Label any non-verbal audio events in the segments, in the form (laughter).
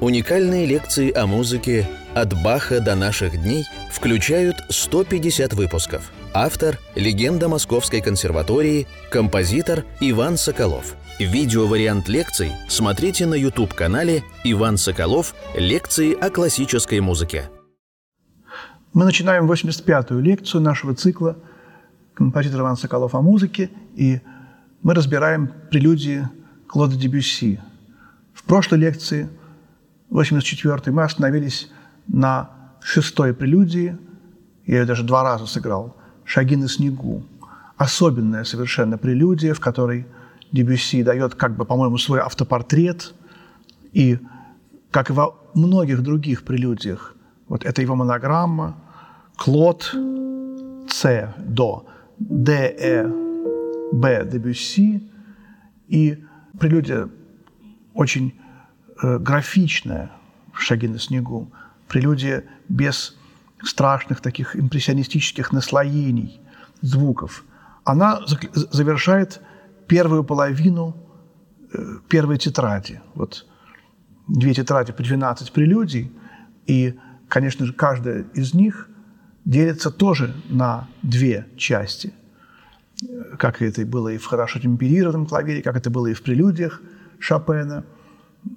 Уникальные лекции о музыке «От Баха до наших дней» включают 150 выпусков. Автор – легенда Московской консерватории, композитор Иван Соколов. Видеовариант лекций смотрите на YouTube-канале «Иван Соколов. Лекции о классической музыке». Мы начинаем 85-ю лекцию нашего цикла «Композитор Иван Соколов о музыке», и мы разбираем прелюдии Клода Дебюсси. В прошлой лекции – 84 мы остановились на шестой прелюдии, я ее даже два раза сыграл, «Шаги на снегу». Особенная совершенно прелюдия, в которой Дебюсси дает, как бы, по-моему, свой автопортрет, и, как и во многих других прелюдиях, вот это его монограмма, Клод, С, до, Д, Э, Б, Дебюсси, и прелюдия очень графичная «Шаги на снегу», прелюдия без страшных таких импрессионистических наслоений звуков. Она завершает первую половину э, первой тетради. Вот две тетради по 12 прелюдий, и, конечно же, каждая из них делится тоже на две части, как это было и в хорошо темперированном клавере, как это было и в прелюдиях Шопена –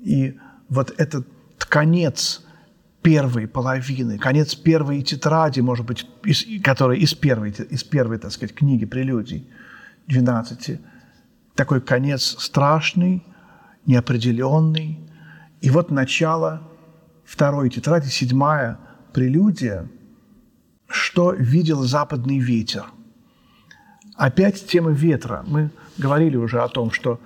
и вот этот конец первой половины, конец первой тетради, может быть, из, которая из первой, из первой, так сказать, книги прелюдий 12, такой конец страшный, неопределенный. И вот начало второй тетради, седьмая прелюдия, что видел западный ветер. Опять тема ветра. Мы говорили уже о том, что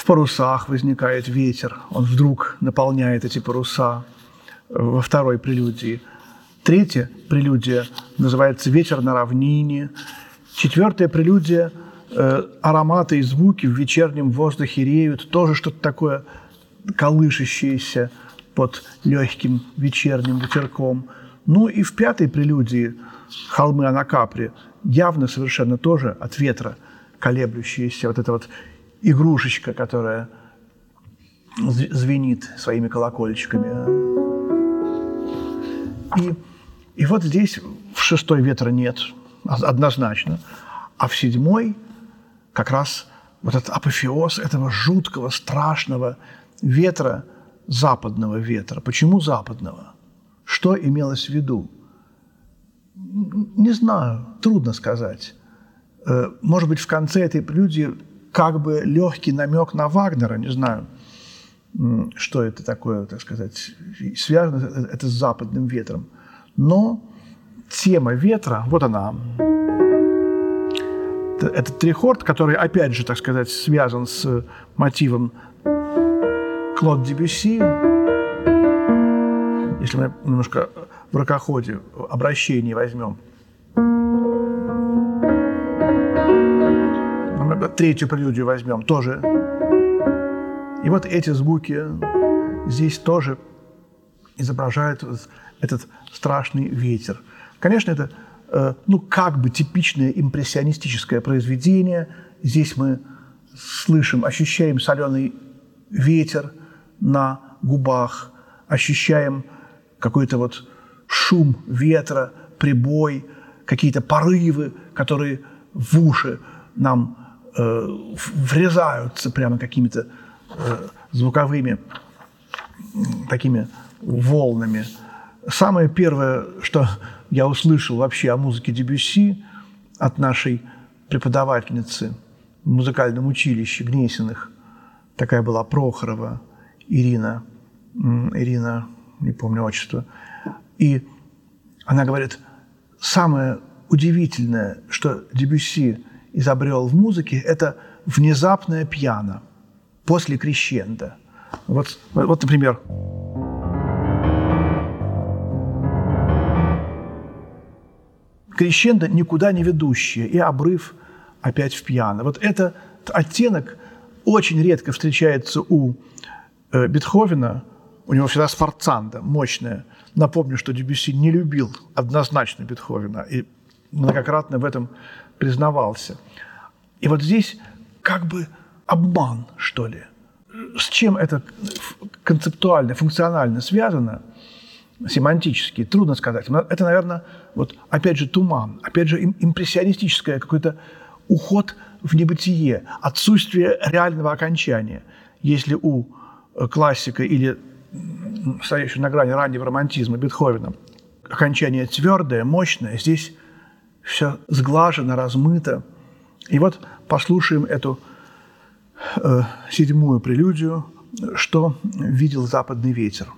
в парусах возникает ветер, он вдруг наполняет эти паруса во второй прелюдии. Третья прелюдия называется «Ветер на равнине». Четвертая прелюдия э, «Ароматы и звуки в вечернем воздухе реют». Тоже что-то такое колышащееся под легким вечерним ветерком. Ну и в пятой прелюдии «Холмы Анакапри» явно совершенно тоже от ветра колеблющиеся, вот это вот игрушечка, которая звенит своими колокольчиками. И, и вот здесь в шестой ветра нет, однозначно. А в седьмой как раз вот этот апофеоз этого жуткого, страшного ветра, западного ветра. Почему западного? Что имелось в виду? Не знаю, трудно сказать. Э, может быть, в конце этой прелюдии как бы легкий намек на Вагнера, не знаю, что это такое, так сказать, связано это с западным ветром. Но тема ветра, вот она, этот трихорд, который, опять же, так сказать, связан с мотивом Клод Дебюсси, если мы немножко в ракоходе обращение возьмем – третью прелюдию возьмем, тоже. И вот эти звуки здесь тоже изображают этот страшный ветер. Конечно, это э, ну, как бы типичное импрессионистическое произведение. Здесь мы слышим, ощущаем соленый ветер на губах, ощущаем какой-то вот шум ветра, прибой, какие-то порывы, которые в уши нам э, врезаются прямо какими-то э, звуковыми такими волнами. Самое первое, что я услышал вообще о музыке Дебюсси от нашей преподавательницы в музыкальном училище Гнесиных, такая была Прохорова Ирина, Ирина, не помню отчество, и она говорит, самое удивительное, что Дебюсси изобрел в музыке, это внезапное пьяно после крещенда. Вот, вот например, крещендо никуда не ведущее, и обрыв опять в пьяно. Вот этот оттенок очень редко встречается у э, Бетховена, у него всегда сфорцанда мощная. Напомню, что Дебюсси не любил однозначно Бетховена и многократно в этом признавался. И вот здесь как бы обман, что ли. с чем это концептуально, функционально связано, семантически, трудно сказать. Это, наверное, вот опять же туман, опять же импрессионистическое какой-то уход в небытие, отсутствие реального окончания. Если у э, классика или стоящего на грани раннего романтизма Бетховена окончание твердое, мощное, здесь все сглажено, размыто. И вот послушаем эту э, седьмую прелюдию, что видел западный ветер.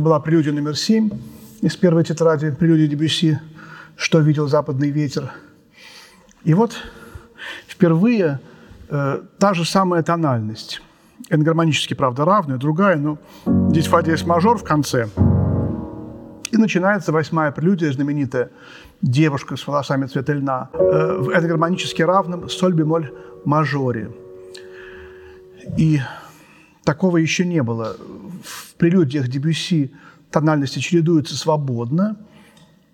Это была прелюдия номер семь из первой тетради прелюдии Дебюсси «Что видел западный ветер». И вот впервые э, та же самая тональность. Энгармонически, правда, равная, другая, но здесь фа диез мажор в конце. И начинается восьмая прелюдия, знаменитая «Девушка с волосами цвета льна» э, в энгармонически равном соль-бемоль мажоре. И такого еще не было в прелюдиях Дебюсси тональности чередуются свободно,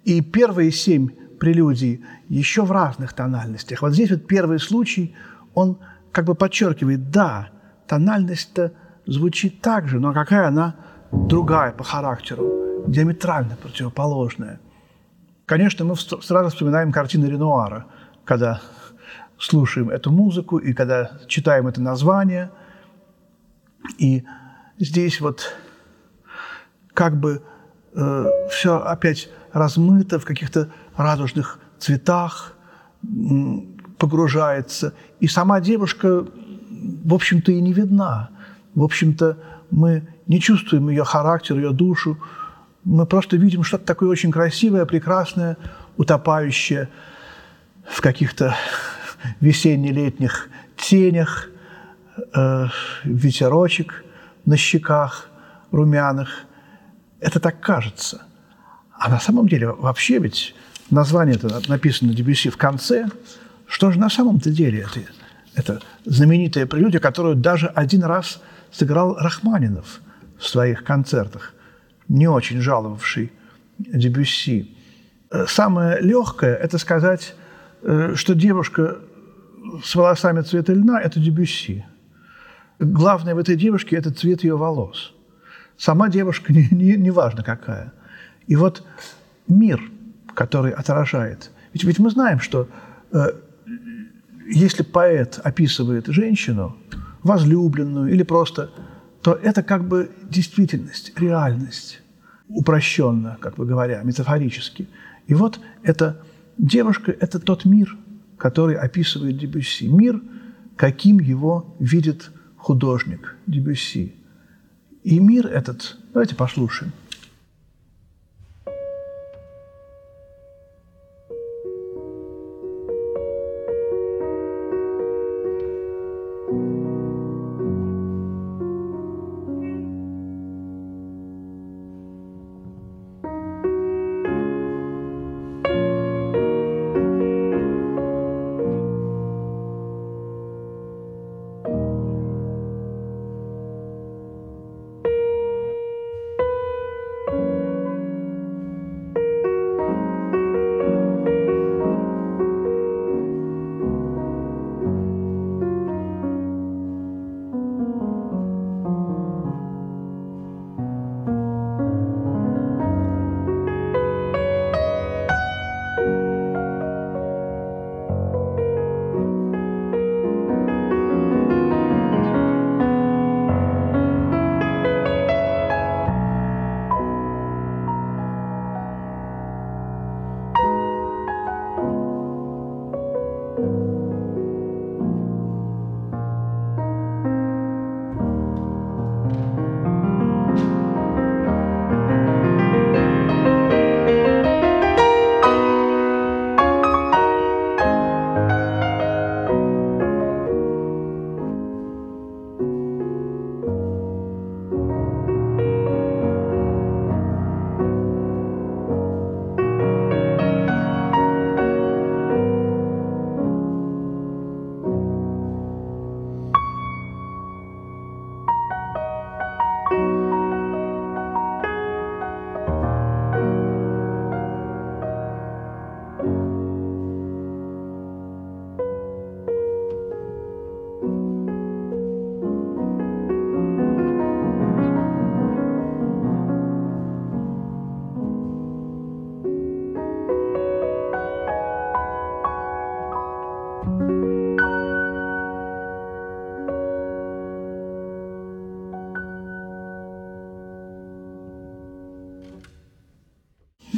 и первые семь прелюдий еще в разных тональностях. Вот здесь вот первый случай, он как бы подчеркивает, да, тональность-то звучит так же, но какая она другая по характеру, диаметрально противоположная. Конечно, мы сразу вспоминаем картины Ренуара, когда слушаем эту музыку, и когда читаем это название. И здесь вот как бы э, все опять размыто в каких-то радужных цветах, погружается. И сама девушка, в общем-то, и не видна. В общем-то, мы не чувствуем ее характер, ее душу. Мы просто видим что-то такое очень красивое, прекрасное, утопающее в каких-то (laughs) весенне-летних тенях, э, ветерочек на щеках румяных. Это так кажется. А на самом деле вообще ведь название это написано Дебюсси в конце. Что же на самом-то деле это? Это знаменитая прелюдия, которую даже один раз сыграл Рахманинов в своих концертах, не очень жаловавший Дебюсси. Э, самое легкое – это сказать, э, что девушка с волосами цвета льна – это Дебюсси. Главное в этой девушке – это цвет ее волос. Сама девушка (laughs) не, не, не важно какая. И вот мир, который отражает. Ведь, ведь мы знаем, что э, если поэт описывает женщину, возлюбленную или просто, то это как бы действительность, реальность, упрощенно, как бы говоря, метафорически. И вот эта девушка – это тот мир, который описывает Дебюсси. Мир, каким его видит художник Дебюсси. И мир этот, давайте послушаем –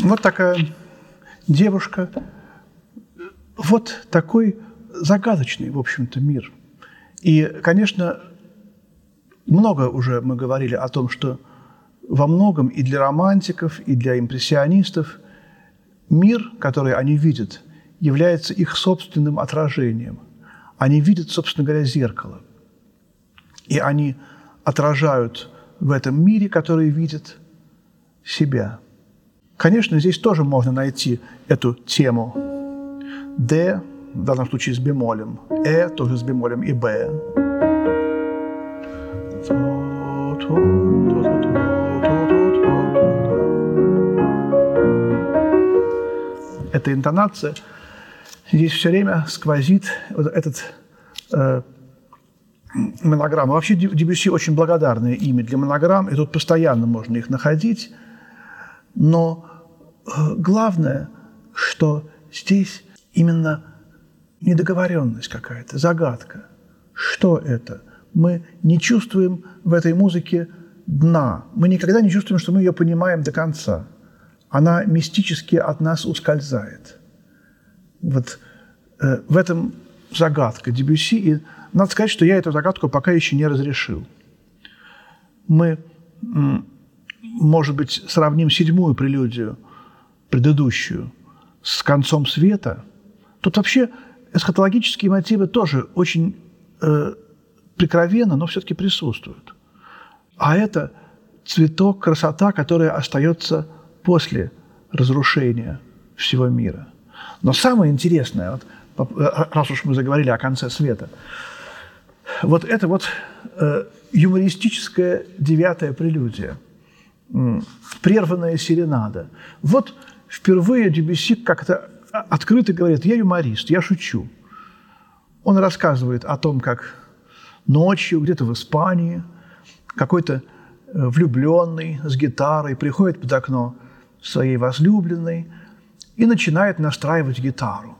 Вот такая девушка, вот такой загадочный, в общем-то, мир. И, конечно, много уже мы говорили о том, что во многом и для романтиков, и для импрессионистов мир, который они видят, является их собственным отражением. Они видят, собственно говоря, зеркало. И они отражают в этом мире, который видят, себя – Конечно, здесь тоже можно найти эту тему. Д, в данном случае с бемолем, Э тоже с бемолем и Б. Эта интонация здесь все время сквозит вот этот э, монограмма. Вообще Дебюсси очень благодарное имя для монограмм, и тут постоянно можно их находить. Но э, главное, что здесь именно недоговоренность какая-то, загадка. Что это? Мы не чувствуем в этой музыке дна. Мы никогда не чувствуем, что мы ее понимаем до конца. Она мистически от нас ускользает. Вот э, в этом загадка Дебюси. И надо сказать, что я эту загадку пока еще не разрешил. Мы, может быть, сравним седьмую прелюдию, предыдущую, с концом света. Тут вообще эсхатологические мотивы тоже очень э, прикровенно, но все-таки присутствуют. А это цветок, красота, которая остается после разрушения всего мира. Но самое интересное, вот, э, раз уж мы заговорили о конце света, вот это вот э, юмористическая девятая прелюдия, э, прерванная серенада. Вот впервые Дебюсси как-то открыто говорит, я юморист, я шучу. Он рассказывает о том, как ночью где-то в Испании какой-то э, влюбленный с гитарой приходит под окно своей возлюбленной и начинает настраивать гитару,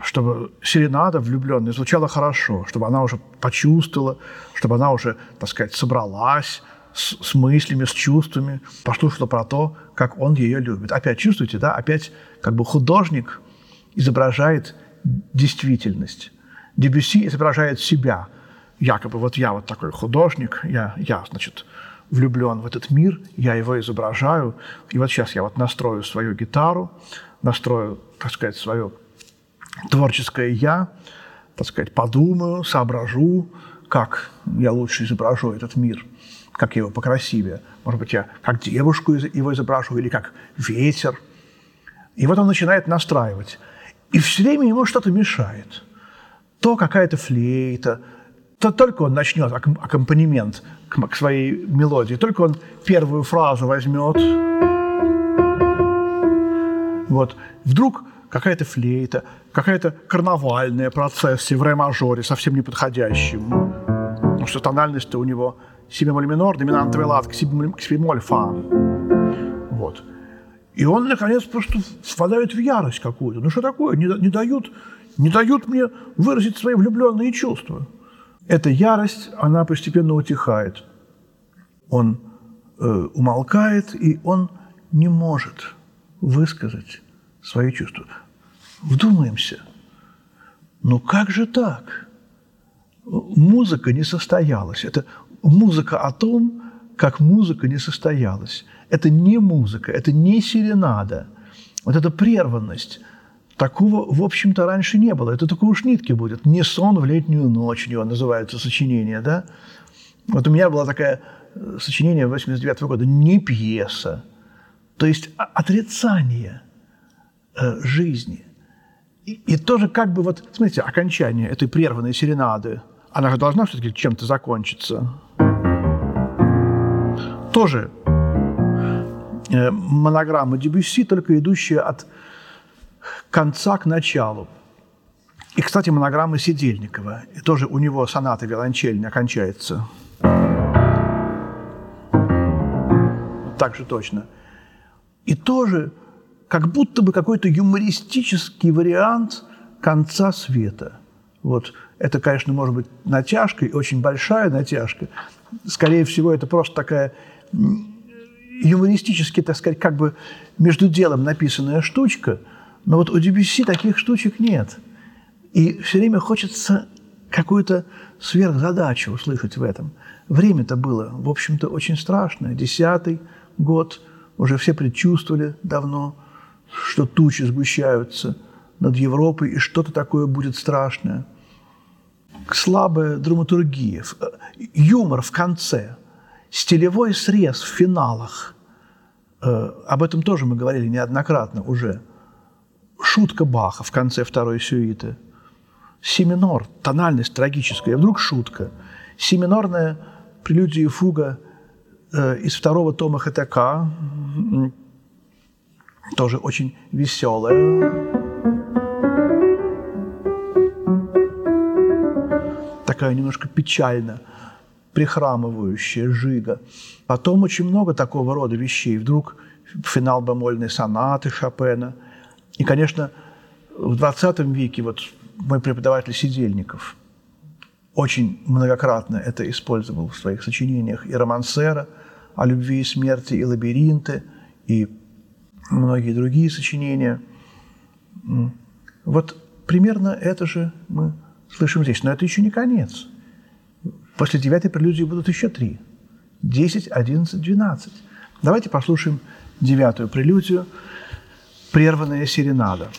чтобы серенада влюбленной звучала хорошо, чтобы она уже почувствовала, чтобы она уже, так сказать, собралась с, с мыслями, с чувствами, послушала про то, как он ее любит. Опять чувствуете, да? Опять как бы художник изображает действительность. Дебюсси изображает себя. Якобы вот я вот такой художник, я, я значит, влюблен в этот мир, я его изображаю. И вот сейчас я вот настрою свою гитару, настрою, так сказать, свое творческое «я», так сказать, подумаю, соображу, как я лучше изображу этот мир, как его покрасивее. Может быть, я как девушку его изображу или как ветер. И вот он начинает настраивать. И все время ему что-то мешает. То какая-то флейта, то только он начнет аккомпанемент к своей мелодии, только он первую фразу возьмет, вот, вдруг какая-то флейта, какая-то карнавальная процессия в ре-мажоре, совсем неподходящим. Потому что тональность-то у него си бемоль минор, доминантовый лад к си бемоль фа. Вот. И он, наконец, просто впадает в ярость какую-то. Ну что такое? Не, не, дают, не дают мне выразить свои влюбленные чувства. Эта ярость, она постепенно утихает. Он э, умолкает, и он не может высказать свои чувства. Вдумаемся. Ну как же так? Музыка не состоялась. Это музыка о том, как музыка не состоялась. Это не музыка, это не серенада. Вот эта прерванность. Такого, в общем-то, раньше не было. Это только у Шнитки будет. «Не сон в летнюю ночь» у него называется сочинение, да? Вот у меня было такое э, сочинение 89 -го года «Не пьеса». То есть отрицание э, жизни. И, и тоже как бы вот, смотрите, окончание этой прерванной серенады, она же должна все-таки чем-то закончиться тоже э, монограмма Дебюсси, только идущая от конца к началу. И, кстати, монограмма Сидельникова. И тоже у него соната виолончельная окончается. Так же точно. И тоже как будто бы какой-то юмористический вариант конца света. Вот это, конечно, может быть натяжкой, очень большая натяжка. Скорее всего, это просто такая юмористически, так сказать, как бы между делом написанная штучка, но вот у Дебюсси таких штучек нет. И все время хочется какую-то сверхзадачу услышать в этом. Время-то было, в общем-то, очень страшное. Десятый год, уже все предчувствовали давно, что тучи сгущаются над Европой, и что-то такое будет страшное. Слабая драматургия, юмор в конце – Стилевой срез в финалах, э, об этом тоже мы говорили неоднократно уже. Шутка Баха в конце второй сюиты. Си минор, тональность трагическая, вдруг шутка. Си минорная прелюдия и фуга э, из второго тома ХТК, тоже очень веселая. Такая немножко печальная прихрамывающая жига. Потом очень много такого рода вещей. Вдруг финал бемольной сонаты Шопена. И, конечно, в 20 веке, вот мой преподаватель Сидельников очень многократно это использовал в своих сочинениях. И романсера о любви и смерти, и лабиринты, и многие другие сочинения. Вот примерно это же мы слышим здесь. Но это еще не конец. После девятой прелюдии будут еще три. Десять, одиннадцать, двенадцать. Давайте послушаем девятую прелюдию «Прерванная серенада».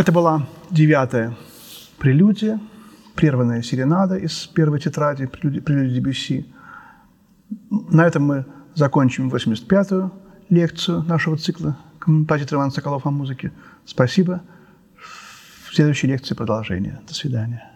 Это была девятая прелюдия, прерванная серенада из первой тетради прелюдии Дебюсси. На этом мы закончим 85-ю лекцию нашего цикла композитор Иван Соколов о музыке. Спасибо. В следующей лекции продолжение. До свидания.